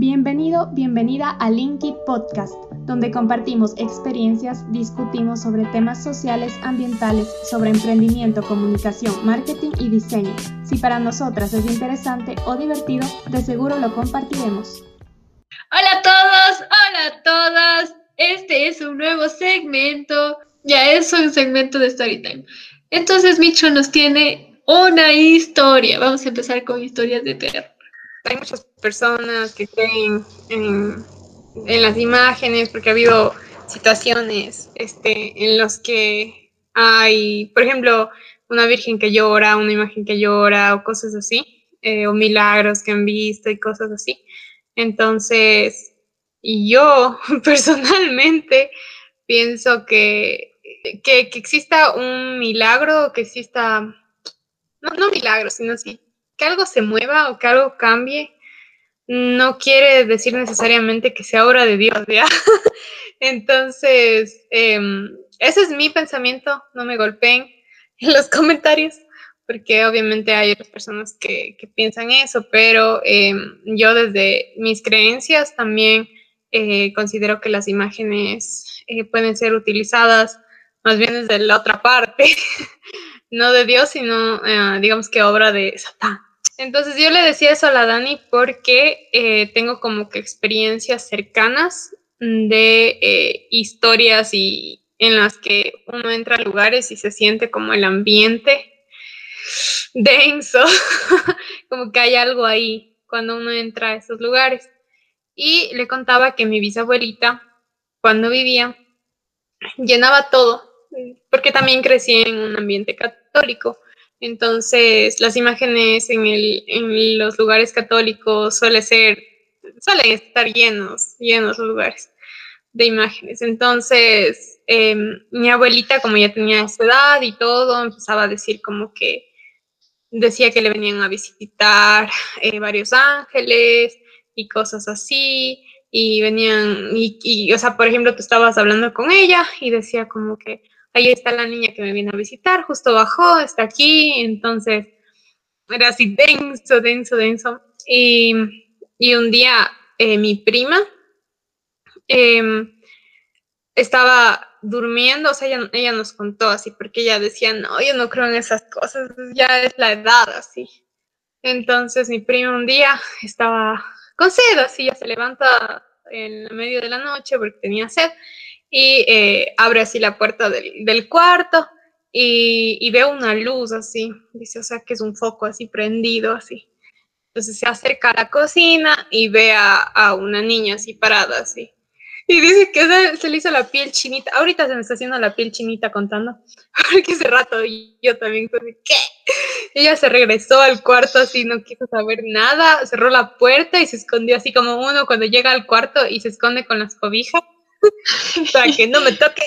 Bienvenido, bienvenida a Linky Podcast, donde compartimos experiencias, discutimos sobre temas sociales, ambientales, sobre emprendimiento, comunicación, marketing y diseño. Si para nosotras es interesante o divertido, de seguro lo compartiremos. Hola a todos, hola a todas. Este es un nuevo segmento. Ya es un segmento de Storytime. Entonces Micho nos tiene una historia. Vamos a empezar con historias de terror hay muchas personas que creen en, las imágenes porque ha habido situaciones este, en las que hay, por ejemplo, una virgen que llora, una imagen que llora o cosas así, eh, o milagros que han visto y cosas así. Entonces, yo personalmente pienso que, que, exista un milagro, que exista, no, no milagro, sino sí, que algo se mueva o que algo cambie no quiere decir necesariamente que sea obra de Dios, ¿ya? Entonces, em, ese es mi pensamiento, no me golpeen en los comentarios, porque obviamente hay otras personas que, piensan eso, pero em, yo desde mis creencias también eh, considero que las imágenes eh, pueden ser utilizadas más bien desde la otra parte, no de Dios, sino eh, digamos que obra de Satán. Entonces yo le decía eso a la Dani porque eh, tengo como que experiencias cercanas de eh, historias y en las que uno entra a lugares y se siente como el ambiente denso, como que hay algo ahí cuando uno entra a esos lugares. Y le contaba que mi bisabuelita, cuando vivía, llenaba todo, porque también crecí en un ambiente católico. Entonces, las imágenes en, el, en los lugares católicos suele ser, suelen estar llenos, llenos los lugares de imágenes. Entonces, em, mi abuelita, como ya tenía esa edad y todo, empezaba a decir como que decía que le venían a visitar eh, varios ángeles y cosas así, y venían, y, y, o sea, por ejemplo, tú estabas hablando con ella y decía como que, ahí está la niña que me viene a visitar, justo bajó, está aquí, entonces era así denso, denso, denso. Y, un día eh, mi prima em, estaba durmiendo, o sea, ella, ella, nos contó así, porque ella decía, no, yo no creo en esas cosas, ya es la edad así. Entonces mi prima un día estaba con sed, así, ya se levanta en medio de la noche porque tenía sed y eh, abre así la puerta del, cuarto y, ve una luz así, dice, o sea, que es un foco así prendido así. Entonces se acerca a la cocina y ve a, una niña así parada así. Y dice que se, le hizo la piel chinita. Ahorita se me está haciendo la piel chinita contando. Porque hace rato yo también ¿qué? Ella se regresó al cuarto así, no quiso saber nada, cerró la puerta y se escondió así como uno cuando llega al cuarto y se esconde con las cobijas para que no me toque.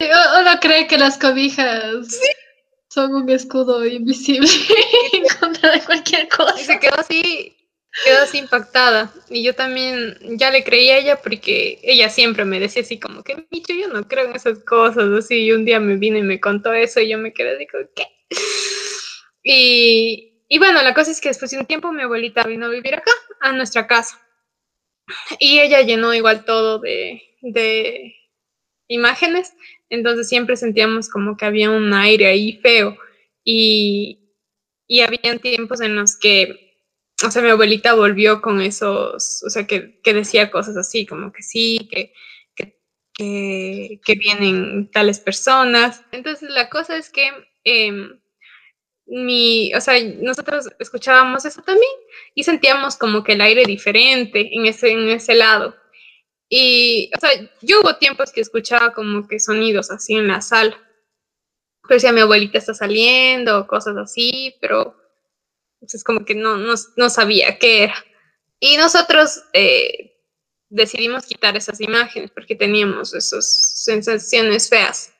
Uno cree que las cobijas son un escudo invisible en contra de cualquier cosa. Y se quedó así, quedó así impactada. Y yo también ya le creí a ella porque ella siempre me decía así como que, Micho, yo no creo en esas cosas. Así, y un día me vino y me contó eso y yo me quedé así como, ¿qué? Y, y bueno, la cosa es que después de un tiempo mi abuelita vino a vivir acá, a nuestra casa. Y ella llenó igual todo de, de imágenes, entonces siempre sentíamos como que había un aire ahí feo y, y habían tiempos en los que, o sea, mi abuelita volvió con esos, o sea, que, decía cosas así, como que sí, que, que, vienen tales personas. Entonces la cosa es que... Em, mi, o sea, nosotros escuchábamos eso también y sentíamos como que el aire diferente en ese, en ese lado. Y, o sea, yo hubo tiempos que escuchaba como que sonidos así en la sala. Pero si mi abuelita está saliendo cosas así, pero pues, es como que no, no, sabía qué era. Y nosotros eh, decidimos quitar esas imágenes porque teníamos esas sensaciones feas.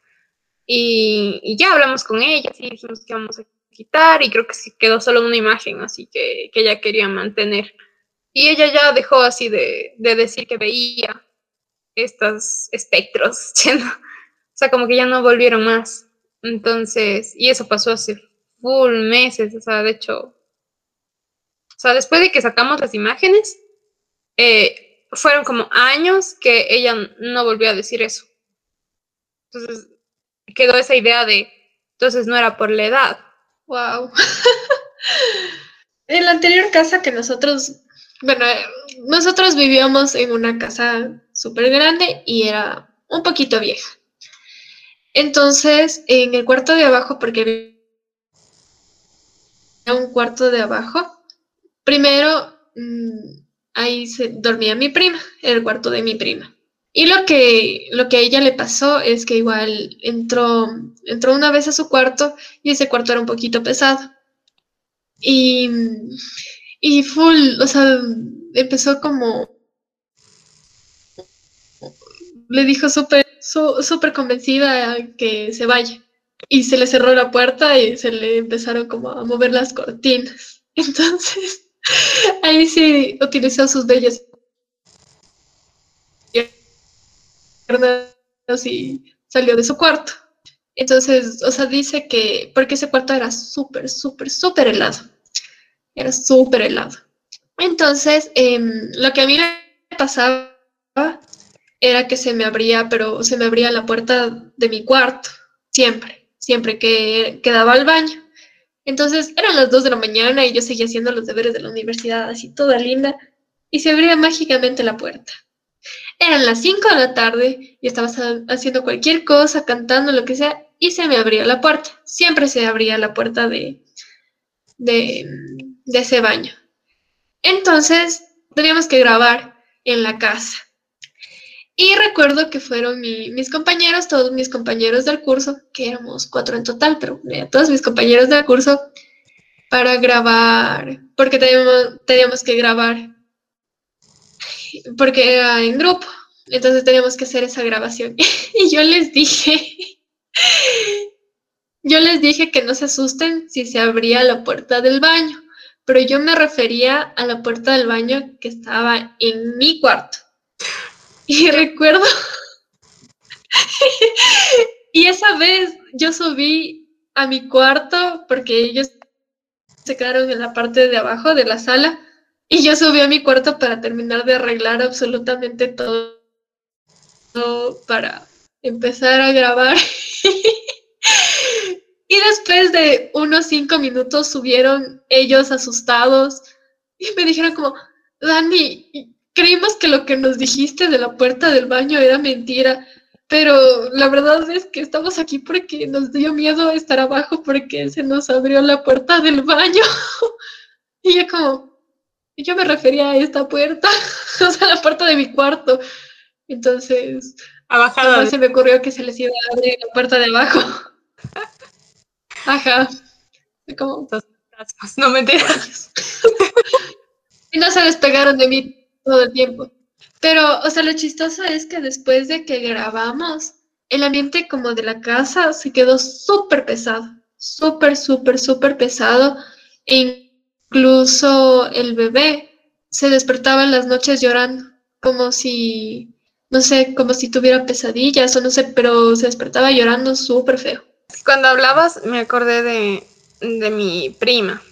Y, ya hablamos con ella y dijimos que vamos a quitar y creo que sí quedó solo una imagen, así que, que ella quería mantener. Y ella ya dejó así de, decir que veía estos espectros, o sea, como que ya no volvieron más. Entonces, y eso pasó hace full meses, o sea, de hecho, o sea, después de que sacamos las imágenes, eh, fueron como años que ella no volvió a decir eso. Entonces quedó esa idea de, entonces no era por la edad. Wow. en la anterior casa que nosotros, bueno, nosotros vivíamos en una casa súper grande y era un poquito vieja. Entonces, en el cuarto de abajo, porque había un cuarto de abajo, primero mm, ahí se dormía mi prima, en el cuarto de mi prima. Y lo que, lo que a ella le pasó es que igual entró, entró una vez a su cuarto y ese cuarto era un poquito pesado. Y, y full, o sea, empezó como... Le dijo súper súper convencida que se vaya. Y se le cerró la puerta y se le empezaron como a mover las cortinas. Entonces, ahí sí utilizó sus bellas y salió de su cuarto. Entonces, o sea, dice que, porque ese cuarto era súper, súper, súper helado. Era súper helado. Entonces, em, lo que a mí me pasaba era que se me abría, pero se me abría la puerta de mi cuarto, siempre, siempre que quedaba al baño. Entonces, eran las 2 de la mañana y yo seguía haciendo los deberes de la universidad, así toda linda, y se abría mágicamente la puerta. Eran las 5 de la tarde y estaba haciendo cualquier cosa, cantando, lo que sea, y se me abría la puerta. Siempre se abría la puerta de, de, ese baño. Entonces, teníamos que grabar en la casa. Y recuerdo que fueron mis compañeros, todos mis compañeros del curso, que éramos cuatro en total, pero todos mis compañeros del curso, para grabar, porque teníamos, teníamos que grabar porque era en grupo, entonces teníamos que hacer esa grabación. y yo les dije, yo les dije que no se asusten si se abría la puerta del baño, pero yo me refería a la puerta del baño que estaba en mi cuarto. Y recuerdo, y esa vez yo subí a mi cuarto porque ellos se quedaron en la parte de abajo de la sala y yo subí a mi cuarto para terminar de arreglar absolutamente todo, para empezar a grabar. y después de unos cinco minutos subieron ellos asustados y me dijeron como, Dani, creímos que lo que nos dijiste de la puerta del baño era mentira, pero la verdad es que estamos aquí porque nos dio miedo estar abajo porque se nos abrió la puerta del baño. y yo como, yo me refería a esta puerta, o sea, la puerta de mi cuarto. Entonces, a se me ocurrió que se les iba a abrir la puerta de abajo. Ajá. Como... No me enteras. y no se despegaron de mí todo el tiempo. Pero, o sea, lo chistoso es que después de que grabamos, el ambiente como de la casa se quedó súper pesado. Súper, súper, súper pesado. E Incluso el bebé se despertaba en las noches llorando, como si, no sé, como si tuviera pesadillas o no sé, pero se despertaba llorando súper feo. Cuando hablabas me acordé de, de mi prima,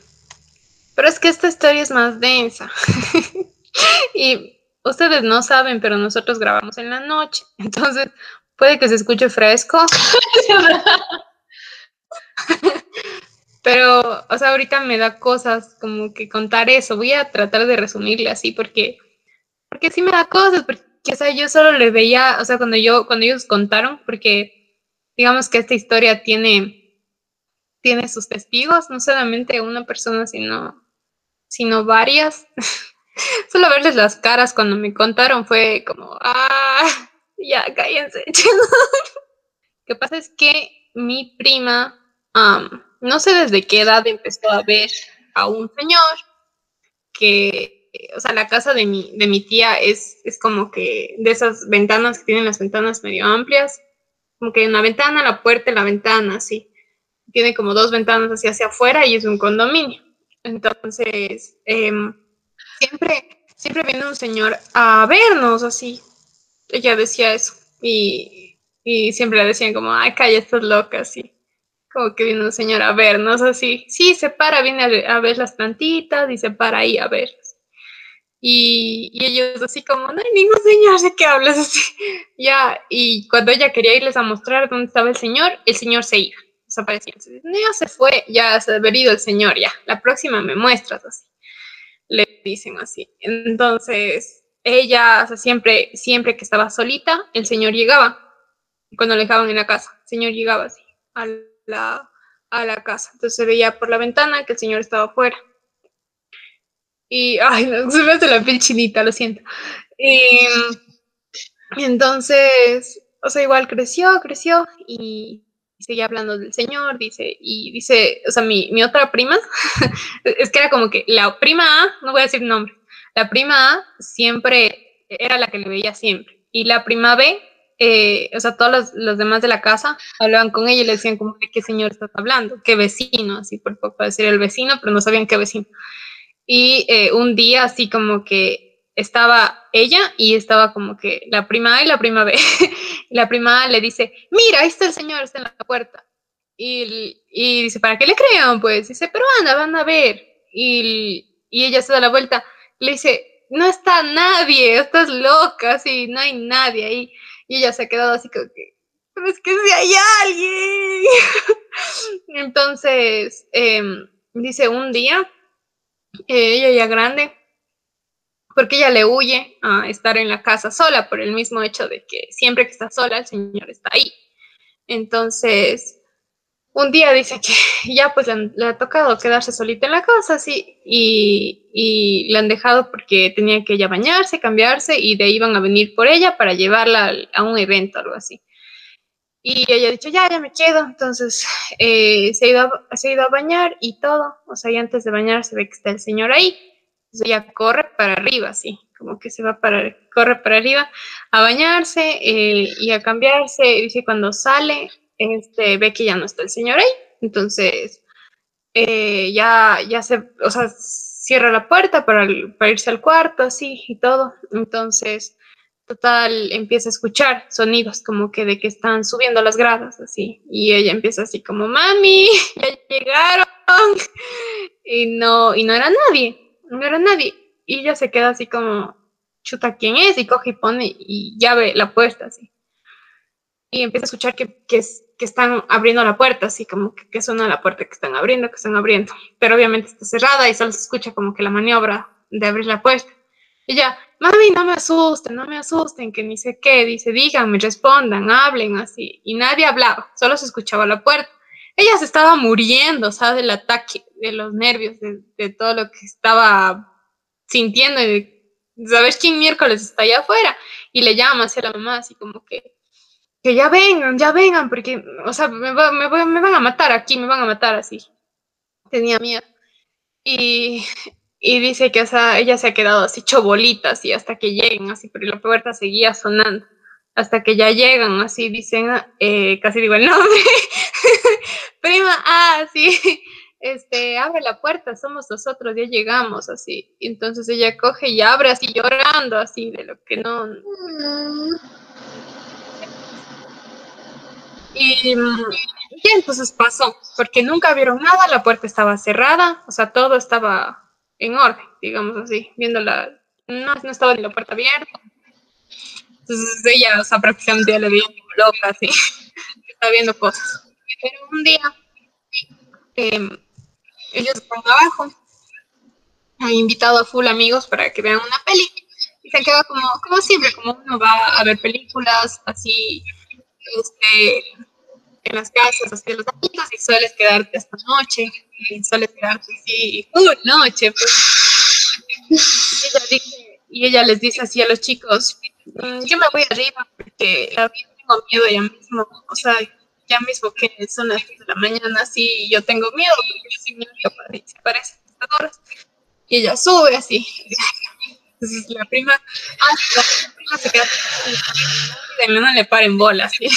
pero es que esta historia es más densa. y ustedes no saben, pero nosotros grabamos en la noche, entonces puede que se escuche fresco. Pero, o sea, ahorita me da cosas como que contar eso. Voy a tratar de resumirle así porque, porque sí me da cosas, porque, o sea, yo solo le veía, o sea, cuando yo, cuando ellos contaron, porque digamos que esta historia tiene, tiene sus testigos, no solamente una persona, sino, sino varias. solo verles las caras cuando me contaron fue como, ah, ya, cállense. Lo que pasa es que mi prima, no sé desde qué edad empezó a ver a un señor que, o sea, la casa de mi, de mi tía es, es como que de esas ventanas que tienen las ventanas medio amplias, como que una ventana, la puerta y la ventana, así. Tiene como dos ventanas así hacia afuera y es un condominio. Entonces, em, siempre, siempre viene un señor a vernos así. Ella decía eso. Y, y siempre le decían como, ay, calla, estás loca, así como que viene un señor a vernos así. Sí, se para, viene a, ver las plantitas y se para ahí a ver. Y, y, ellos así como, no hay ningún señor, ¿de qué hablas así? Ya, y cuando ella quería irles a mostrar dónde estaba el señor, el señor se iba, desaparecía. No, ya se fue, ya se ha venido el señor, ya, la próxima me muestras así. Le dicen así. Entonces, ella, o sea, siempre, siempre que estaba solita, el señor llegaba, cuando le dejaban en la casa, el señor llegaba así, a la, a la casa. Entonces se veía por la ventana que el señor estaba afuera. Y, ay, se me hace la piel chinita, lo siento. Y, entonces, o sea, igual creció, creció y seguía hablando del señor, dice, y dice, o sea, mi, mi otra prima, es que era como que la prima A, no voy a decir nombre, la prima A siempre era la que le veía siempre, y la prima B, eh, o sea, todos los, los, demás de la casa hablaban con ella y le decían como, ¿qué señor estás hablando? ¿Qué vecino? Así por poco decir el vecino, pero no sabían qué vecino. Y eh, un día así como que estaba ella y estaba como que la prima A y la prima B. la prima A le dice, mira, ahí está el señor, está en la puerta. Y, y dice, ¿para qué le crean? Pues dice, pero anda, van a ver. Y, y ella se da la vuelta, le dice, no está nadie, estás loca, así, no hay nadie ahí. Y ella se ha quedado así como que, pero es que si hay alguien. Entonces, em, dice, un día ella ya grande, porque ella le huye a estar en la casa sola por el mismo hecho de que siempre que está sola el Señor está ahí. Entonces, un día dice que ya pues le, ha tocado quedarse solita en la casa, sí, y, y, le han dejado porque tenía que ella bañarse, cambiarse y de ahí iban a venir por ella para llevarla a un evento, algo así. Y ella ha dicho, ya, ya me quedo. Entonces eh, se, ha ido a, ha ido a bañar y todo. O sea, y antes de bañar se ve que está el señor ahí. Entonces ella corre para arriba, así, como que se va para, corre para arriba a bañarse eh, y a cambiarse. Dice, cuando sale, este, ve que ya no está el señor ahí. Entonces eh, ya, ya se, o sea, cierra la puerta para irse al cuarto, así y todo. Entonces total empieza a escuchar sonidos como que de que están subiendo las gradas así y ella empieza así como mami ya llegaron y no y no era nadie no era nadie. Y ella se queda así como chuta quién es y coge y pone y ya ve la puerta así. Y empieza a escuchar que, que, que están abriendo la puerta así como que, que suena la puerta que están abriendo que están abriendo. Pero obviamente está cerrada y solo se escucha como que la maniobra de abrir la puerta ya, mami, no me asusten, no me asusten, que ni sé qué, dice, díganme, respondan, hablen así. Y nadie hablaba, solo se escuchaba la puerta. Ella se estaba muriendo, ¿sabes? Del ataque, de los nervios, de, todo lo que estaba sintiendo, y de saber quién miércoles está allá afuera. Y le llama hacia la mamá, así como que, que ya vengan, ya vengan, porque, o sea, me, me, me van a matar aquí, me van a matar así. Tenía miedo. Y, y dice que ella se ha quedado así chobolita, así hasta que lleguen, así, pero la puerta seguía sonando. Hasta que ya llegan, así dicen, eh, casi digo el nombre, prima, ah, sí, este, abre la puerta, somos nosotros, ya llegamos, así. entonces ella coge y abre así llorando, así, de lo que no... Y, y entonces pasó, porque nunca vieron nada, la puerta estaba cerrada, o sea, todo estaba en orden, digamos así, viendo la, no, no estaba ni la puerta abierta. Entonces ella, o sea, prácticamente ya le veía loca, así, estaba viendo cosas. Pero un día, eh, ellos están abajo, han invitado a full amigos para que vean una peli, y se queda como, como siempre, como uno va a ver películas así, este, en las casas así los amigos y sueles quedarte esta noche y sueles quedarte así full noche pues. y, ella dice, y ella les dice así a los chicos yo me voy arriba porque tengo miedo ya mismo o sea ya mismo que son las 10 de la mañana así yo tengo miedo porque si me parece horas y ella sube así entonces la prima ah, la prima se queda y no le paren bolas ¿sí?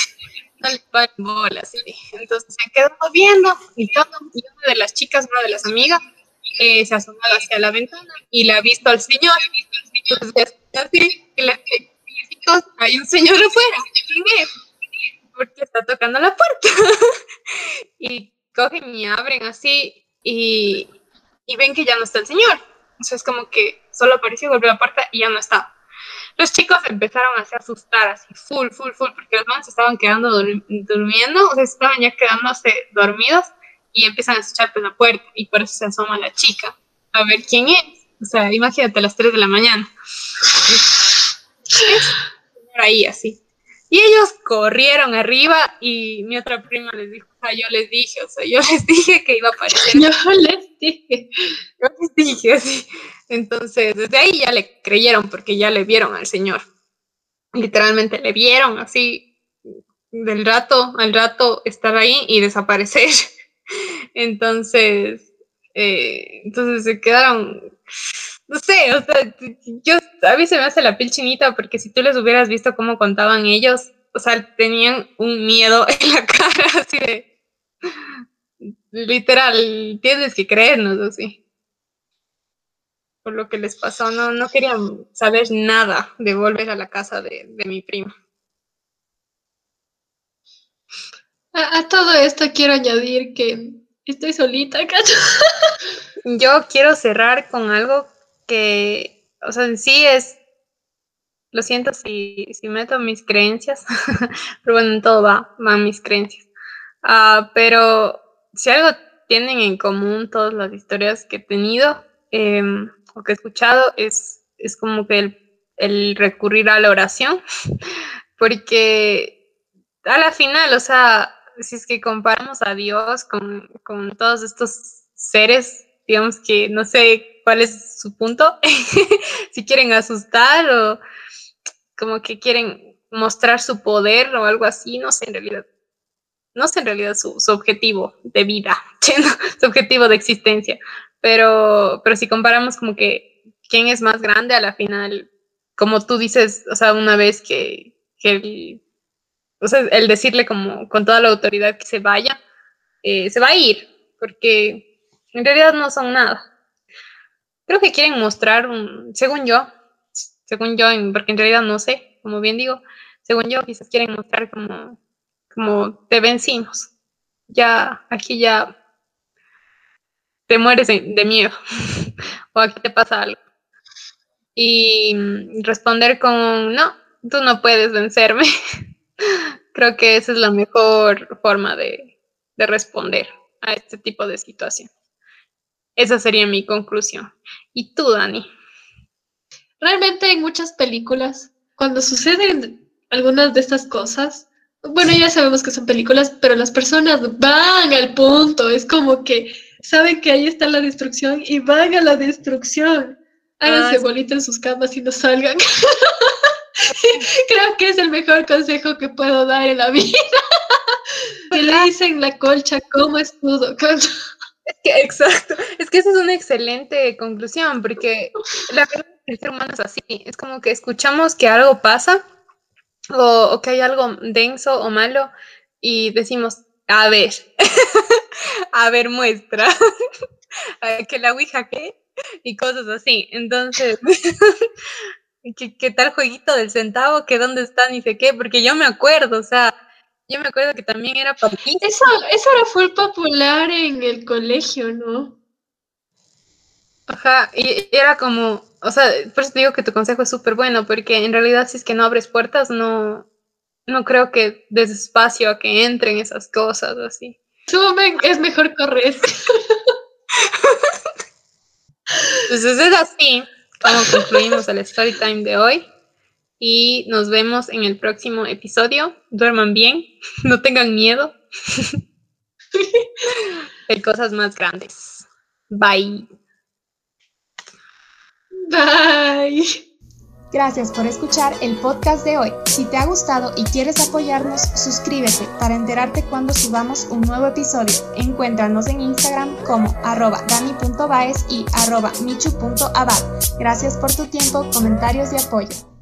No le paren bolas. Entonces se quedó viendo y todo. Y una de las chicas, una de las amigas, eh, se asomó hacia la ventana y la ha visto al señor. Hay un señor afuera. Porque está tocando la puerta. y cogen y abren así y, y ven que ya no está el señor. O sea, es como que solo apareció, golpeó la puerta y ya no estaba. Los chicos empezaron a se asustar, así, full, full, full, porque los manos estaban quedando durmiendo, o sea, estaban ya quedándose dormidos y empiezan a escuchar por la puerta y por eso se asoma la chica a ver quién es. O sea, imagínate a las 3 de la mañana. ahí así. Y ellos corrieron arriba y mi otra prima les dijo, o sea, yo les dije, o sea, yo les dije que iba a aparecer. Yo les dije. Yo les dije así. Entonces, desde ahí ya le creyeron porque ya le vieron al señor. Literalmente le vieron así del rato al rato estar ahí y desaparecer. Entonces, eh, entonces se quedaron, no sé, o sea, yo, a mí se me hace la piel chinita porque si tú les hubieras visto cómo contaban ellos, o sea, tenían un miedo en la cara, así de, literal, tienes que creernos, así. Por lo que les pasó, no, no querían saber nada de volver a la casa de, de mi prima. A, a, todo esto quiero añadir que Estoy solita, cacho. Yo quiero cerrar con algo que, o sea, en sí es, lo siento si, si meto mis creencias, pero bueno, en todo va, van mis creencias. Uh, pero si algo tienen en común todas las historias que he tenido eh, o que he escuchado, es, es como que el, el recurrir a la oración, porque a la final, o sea, si es que comparamos a Dios con, con todos estos seres, digamos que no sé cuál es su punto, si quieren asustar o como que quieren mostrar su poder o algo así, no sé en realidad. No sé en realidad su, objetivo de vida, su objetivo de existencia, pero, pero si comparamos como que quién es más grande a la final, como tú dices, o sea, una vez que, que el o sea, el decirle como con toda la autoridad que se vaya, eh, se va a ir, porque en realidad no son nada. Creo que quieren mostrar, un, según yo, según yo, porque en realidad no sé, como bien digo, según yo quizás quieren mostrar como, como te vencimos. Ya, aquí ya te mueres de miedo o aquí te pasa algo. Y responder con, no, tú no puedes vencerme. Creo que esa es la mejor forma de, de responder a este tipo de situación. Esa sería mi conclusión. ¿Y tú, Dani? Realmente en muchas películas, cuando suceden algunas de estas cosas, bueno, ya sabemos que son películas, pero las personas van al punto. Es como que saben que ahí está la destrucción y van a la destrucción. Háganse ah, bolita en sus camas y no salgan. Creo que es el mejor consejo que puedo dar en la vida. que le dicen la colcha como escudo. exacto. Es que esa es una excelente conclusión, porque la verdad es que el ser humano es así. Es como que escuchamos que algo pasa o, que hay algo denso o malo y decimos, a ver, a ver, muestra. que la Ouija qué y cosas así. Entonces, ¿Qué, tal jueguito del centavo? ¿Que dónde está? Ni sé qué, porque yo me acuerdo, o sea, yo me acuerdo que también era papito. Eso, eso era full popular en el colegio, ¿no? Ajá, y era como, o sea, por eso te digo que tu consejo es súper bueno, porque en realidad si es que no abres puertas, no, no creo que des espacio a que entren esas cosas así. es mejor correr. Entonces es así como concluimos el story time de hoy. Y nos vemos en el próximo episodio. Duerman bien, no tengan miedo. Hay cosas más grandes. Bye. Bye. Gracias por escuchar el podcast de hoy. Si te ha gustado y quieres apoyarnos, suscríbete para enterarte cuando subamos un nuevo episodio. Encuéntranos en Instagram como arroba dani.baez y arroba michu.abad. Gracias por tu tiempo, comentarios y apoyo.